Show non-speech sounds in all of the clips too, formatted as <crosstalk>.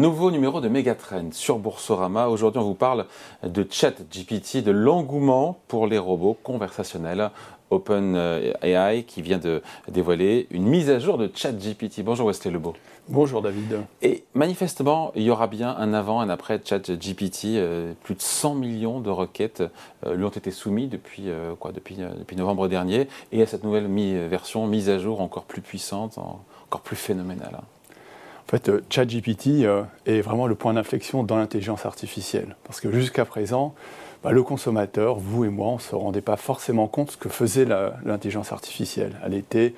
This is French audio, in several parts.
Nouveau numéro de Megatrend sur Boursorama. Aujourd'hui, on vous parle de ChatGPT, de l'engouement pour les robots conversationnels. OpenAI qui vient de dévoiler une mise à jour de ChatGPT. Bonjour Wesley Lebeau. Bonjour David. Et manifestement, il y aura bien un avant, un après ChatGPT. Euh, plus de 100 millions de requêtes euh, lui ont été soumises depuis, euh, quoi, depuis, depuis novembre dernier. Et à cette nouvelle version, mise à jour encore plus puissante, encore plus phénoménale. En fait, ChatGPT est vraiment le point d'inflexion dans l'intelligence artificielle. Parce que jusqu'à présent, bah, le consommateur, vous et moi, on ne se rendait pas forcément compte ce que faisait l'intelligence artificielle. Elle était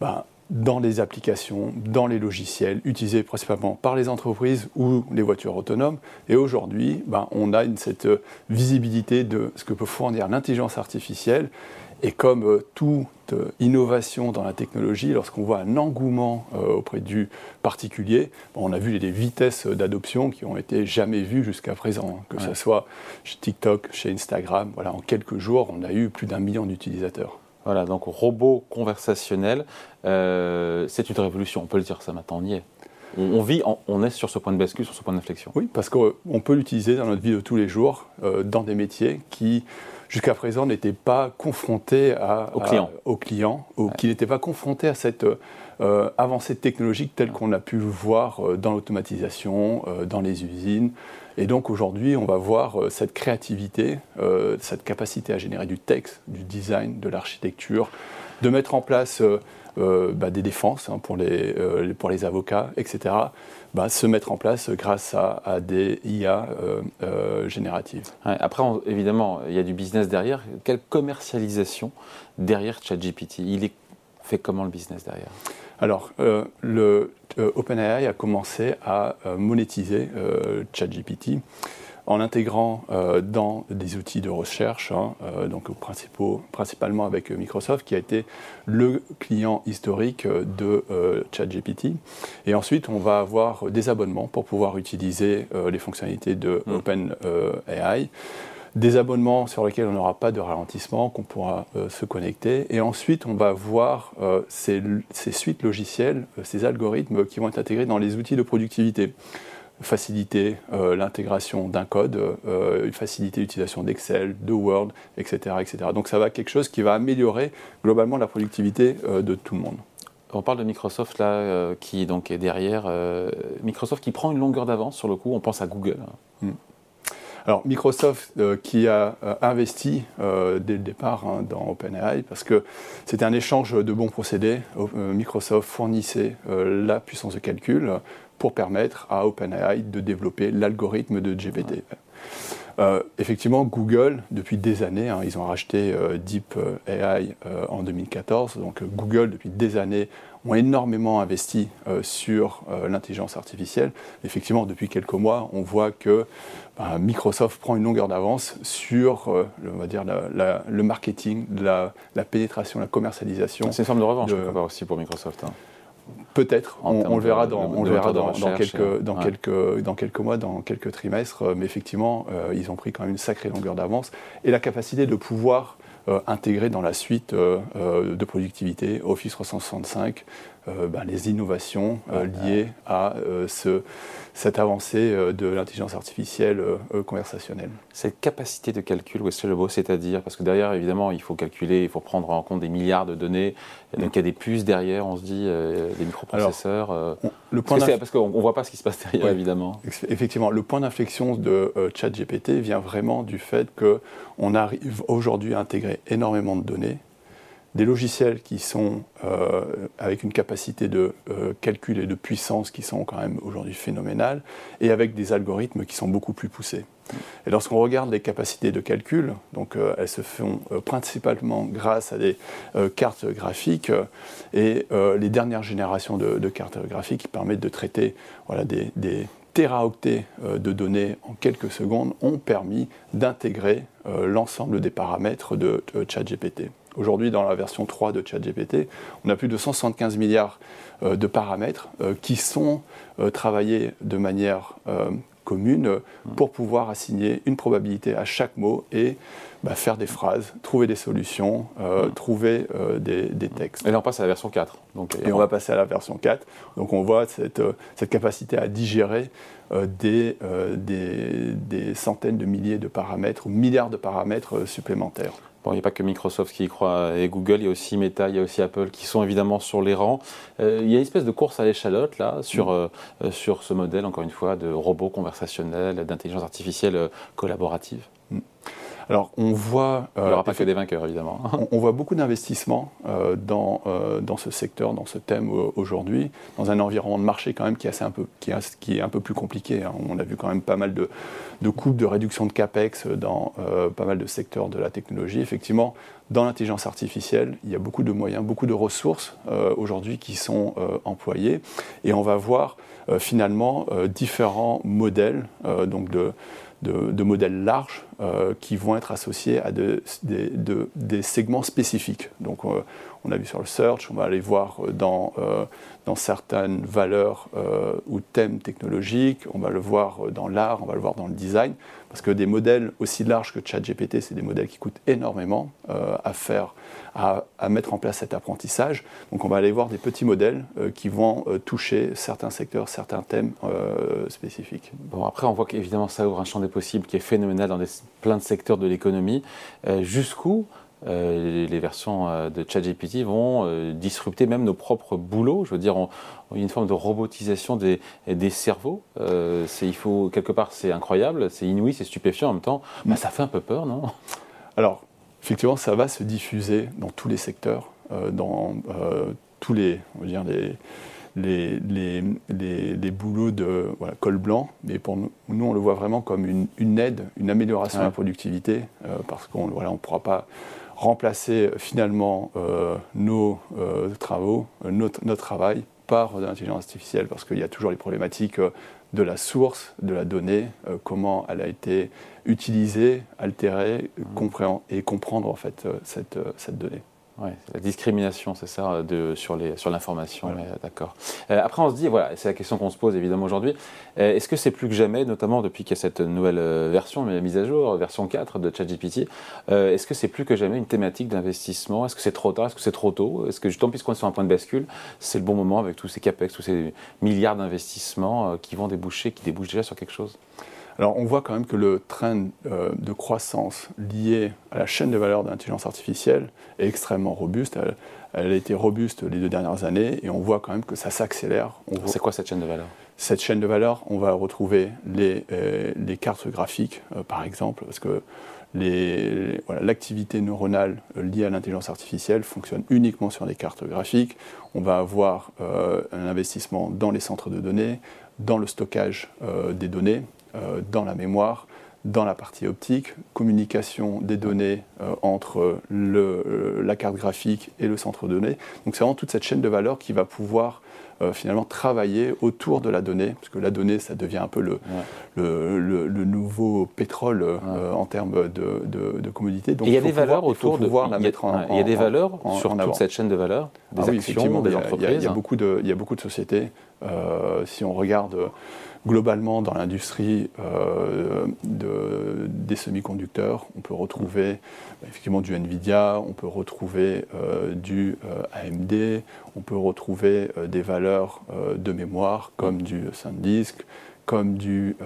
bah, dans les applications, dans les logiciels, utilisés principalement par les entreprises ou les voitures autonomes. Et aujourd'hui, ben, on a cette visibilité de ce que peut fournir l'intelligence artificielle. Et comme euh, toute innovation dans la technologie, lorsqu'on voit un engouement euh, auprès du particulier, on a vu des vitesses d'adoption qui ont été jamais vues jusqu'à présent, hein. que ce soit chez TikTok, chez Instagram. Voilà, en quelques jours, on a eu plus d'un million d'utilisateurs. Voilà, donc robot conversationnel, euh, c'est une révolution, on peut le dire, ça maintenant, on y est. On, vit, on est sur ce point de bascule, sur ce point d'inflexion. Oui, parce qu'on peut l'utiliser dans notre vie de tous les jours, euh, dans des métiers qui, jusqu'à présent, n'étaient pas confrontés à, aux clients, aux clients ou qui n'étaient pas confrontés à cette euh, avancée technologique telle qu'on a pu le voir dans l'automatisation, dans les usines, et donc aujourd'hui, on va voir euh, cette créativité, euh, cette capacité à générer du texte, du design, de l'architecture, de mettre en place euh, bah, des défenses hein, pour, les, pour les avocats, etc., bah, se mettre en place grâce à, des IA génératives. après, évidemment, il y a du business derrière. Quelle commercialisation derrière ChatGPT? Il est fait comment le business derrière? Alors, euh, le euh, OpenAI a commencé à euh, monétiser ChatGPT en l'intégrant dans des outils de recherche, hein, donc principalement avec Microsoft, qui a été le client historique de ChatGPT. Et ensuite, on va avoir des abonnements pour pouvoir utiliser les fonctionnalités de mmh. OpenAI des abonnements sur lesquels on n'aura pas de ralentissement, qu'on pourra euh, se connecter. Et ensuite, on va voir euh, ces, suites logicielles, euh, ces algorithmes qui vont être intégrés dans les outils de productivité. Faciliter l'intégration d'un code, faciliter l'utilisation d'Excel, de Word, etc., etc. Donc ça va être quelque chose qui va améliorer globalement la productivité de tout le monde. On parle de Microsoft là, qui donc est derrière. Microsoft qui prend une longueur d'avance sur le coup. On pense à Google. Hmm. Alors Microsoft euh, qui a euh, investi euh, dès le départ hein, dans OpenAI parce que c'était un échange de bons procédés. Microsoft fournissait la puissance de calcul pour permettre à OpenAI de développer l'algorithme de GPT. effectivement, Google, depuis des années, hein, ils ont racheté Deep AI en 2014, donc Google, depuis des années, ont énormément investi sur l'intelligence artificielle. Effectivement, depuis quelques mois, on voit que bah, Microsoft prend une longueur d'avance sur euh, on va dire, le marketing, la, pénétration, la commercialisation. C'est une forme de revanche aussi pour Microsoft. Hein. Peut-être, on, le verra, dans, on verra dans, quelques, dans, quelques, dans quelques mois, dans quelques trimestres, mais effectivement, euh, ils ont pris quand même une sacrée longueur d'avance. Et la capacité de pouvoir euh, intégrer dans la suite de productivité Office 365 bah, les innovations liées à ce, cette avancée euh, de l'intelligence artificielle euh, euh, conversationnelle. Cette capacité de calcul, Wesley Lebeau, c'est-à-dire, parce que derrière, évidemment, il faut calculer, il faut prendre en compte des milliards de données, donc il y a des puces derrière, on se dit, des microprocesseurs. le point parce qu'on ne voit pas ce qui se passe derrière, évidemment. Effectivement, le point d'inflexion de ChatGPT vient vraiment du fait qu'on arrive aujourd'hui à intégrer énormément de données des logiciels qui sont euh, avec une capacité de euh, calcul et de puissance qui sont quand même aujourd'hui phénoménales, et avec des algorithmes qui sont beaucoup plus poussés. Et lorsqu'on regarde les capacités de calcul, donc euh, elles se font principalement grâce à des cartes graphiques et les dernières générations de, cartes graphiques qui permettent de traiter voilà, des, des téraoctets de données en quelques secondes ont permis d'intégrer l'ensemble des paramètres de ChatGPT. Aujourd'hui, dans la version 3 de ChatGPT, on a plus de 175 milliards euh, de paramètres euh, qui sont euh, travaillés de manière commune pour pouvoir assigner une probabilité à chaque mot et bah, faire des phrases, trouver des solutions, euh, trouver euh, des, textes. Et là, on passe à la version 4. Donc, et on va passer à la version 4. Donc, on voit cette, euh, cette capacité à digérer des, des, des, centaines de milliers de paramètres ou milliards de paramètres supplémentaires. Bon, il n'y a pas que Microsoft qui y croit et Google, il y a aussi Meta, il y a aussi Apple qui sont évidemment sur les rangs. il y a une espèce de course à l'échalote là sur, mm. sur ce modèle, encore une fois, de robot conversationnel, d'intelligence artificielle collaborative. Mm. Alors on voit... Il n'y aura pas que des vainqueurs, évidemment. <laughs> on, voit beaucoup d'investissements euh, dans, euh, dans ce secteur, dans ce thème euh, aujourd'hui, dans un environnement de marché quand même qui est, assez un, peu, qui est, qui est un peu plus compliqué. Hein. On a vu quand même pas mal de, de coupes, de réduction de CAPEX dans pas mal de secteurs de la technologie. Effectivement, dans l'intelligence artificielle, il y a beaucoup de moyens, beaucoup de ressources aujourd'hui qui sont employées. Et on va voir finalement différents modèles donc de de, modèles larges euh, qui vont être associés à des segments spécifiques. Donc, euh, on a vu sur le search, on va aller voir dans, euh, dans certaines valeurs ou thèmes technologiques, on va le voir dans l'art, on va le voir dans le design, parce que des modèles aussi larges que ChatGPT, c'est des modèles qui coûtent énormément à faire à, mettre en place cet apprentissage. Donc on va aller voir des petits modèles qui vont toucher certains secteurs, certains thèmes spécifiques. Bon, après, on voit qu'évidemment, ça ouvre un champ des possibles qui est phénoménal dans plein de secteurs de l'économie. Jusqu'où les versions de ChatGPT vont disrupter même nos propres boulots. Je veux dire, y a une forme de robotisation des, des cerveaux. il faut, quelque part, c'est incroyable, c'est inouï, c'est stupéfiant en même temps. Bah, ça fait un peu peur, non? Alors, effectivement, ça va se diffuser dans tous les secteurs, euh, dans euh, tous les, on va les, les, les, les, boulots de col blanc, mais pour nous, nous, on le voit vraiment comme une, une aide, une amélioration de la productivité, euh, parce qu'on voilà, ne pourra pas remplacer finalement nos travaux, notre, notre, travail par de l'intelligence artificielle, parce qu'il y a toujours les problématiques de la source de la donnée, comment elle a été utiliser, altérer, mmh. et comprendre en fait euh, cette, euh, cette donnée. Ouais, la discrimination, c'est ça, de, sur, les, sur l'information. D'accord. Euh, après, on se dit, voilà, c'est la question qu'on se pose évidemment aujourd'hui. est-ce que c'est plus que jamais, notamment depuis qu'il y a cette nouvelle version, mais mise à jour, version 4 de ChatGPT, est-ce que c'est plus que jamais une thématique d'investissement? Est-ce que c'est trop tard? Est-ce que c'est trop tôt? Est-ce que justement, puisqu'on est sur un point de bascule, c'est le bon moment avec tous ces capex, tous ces milliards d'investissements qui vont déboucher, qui débouchent déjà sur quelque chose? Alors on voit quand même que le train euh, de croissance lié à la chaîne de valeur de l'intelligence artificielle est extrêmement robuste. Elle, a été robuste les deux dernières années et on voit quand même que ça s'accélère. C'est quoi cette chaîne de valeur? Cette chaîne de valeur, on va retrouver les, euh, les cartes graphiques euh, par exemple, parce que l'activité neuronale liée à l'intelligence artificielle fonctionne uniquement sur les cartes graphiques. On va avoir un investissement dans les centres de données, dans le stockage des données, dans la mémoire, dans la partie optique, communication des données euh, entre euh, la carte graphique et le centre de données. Donc c'est vraiment toute cette chaîne de valeur qui va pouvoir finalement travailler autour de la donnée, parce que la donnée, ça devient un peu le, le, nouveau pétrole en termes de, de, commodité. Donc, il y a des valeurs autour de pouvoir la mettre en, Il y a des valeurs sur toute cette chaîne de valeur, des ah actions, des entreprises. Il y, a, beaucoup de, il y a beaucoup de sociétés. si on regarde globalement dans l'industrie euh, des semi-conducteurs, on peut retrouver bah, effectivement du Nvidia, on peut retrouver euh, du euh, AMD, on peut retrouver des valeurs de mémoire comme du SanDisk, comme du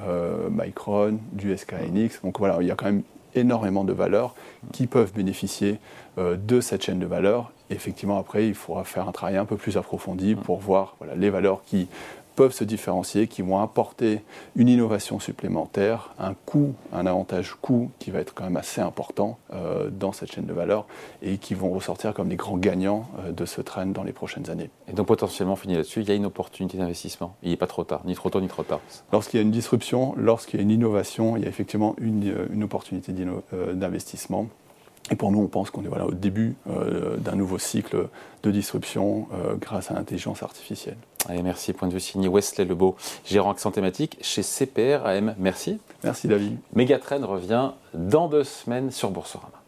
Micron, du SKNX. Donc voilà, il y a quand même énormément de valeurs qui peuvent bénéficier de cette chaîne de valeur. effectivement, après, il faudra faire un travail un peu plus approfondi pour voir voilà, les valeurs qui peuvent se différencier, qui vont apporter une innovation supplémentaire, un coût, un avantage coût qui va être quand même assez important euh, dans cette chaîne de valeur et qui vont ressortir comme les grands gagnants euh, de ce trend dans les prochaines années. Et donc potentiellement, fini là-dessus, il y a une opportunité d'investissement. Il n'est pas trop tard, ni trop tôt ni trop tard. Lorsqu'il y a une disruption, lorsqu'il y a une innovation, il y a effectivement une, euh, une opportunité d'investissement. Et pour nous, on pense qu'on est voilà, au début d'un nouveau cycle de disruption grâce à l'intelligence artificielle. Allez, merci. Point de vue signé Wesley Lebeau, gérant accent thématique chez CPR Merci. Merci David. Megatrend revient dans deux semaines sur Boursorama.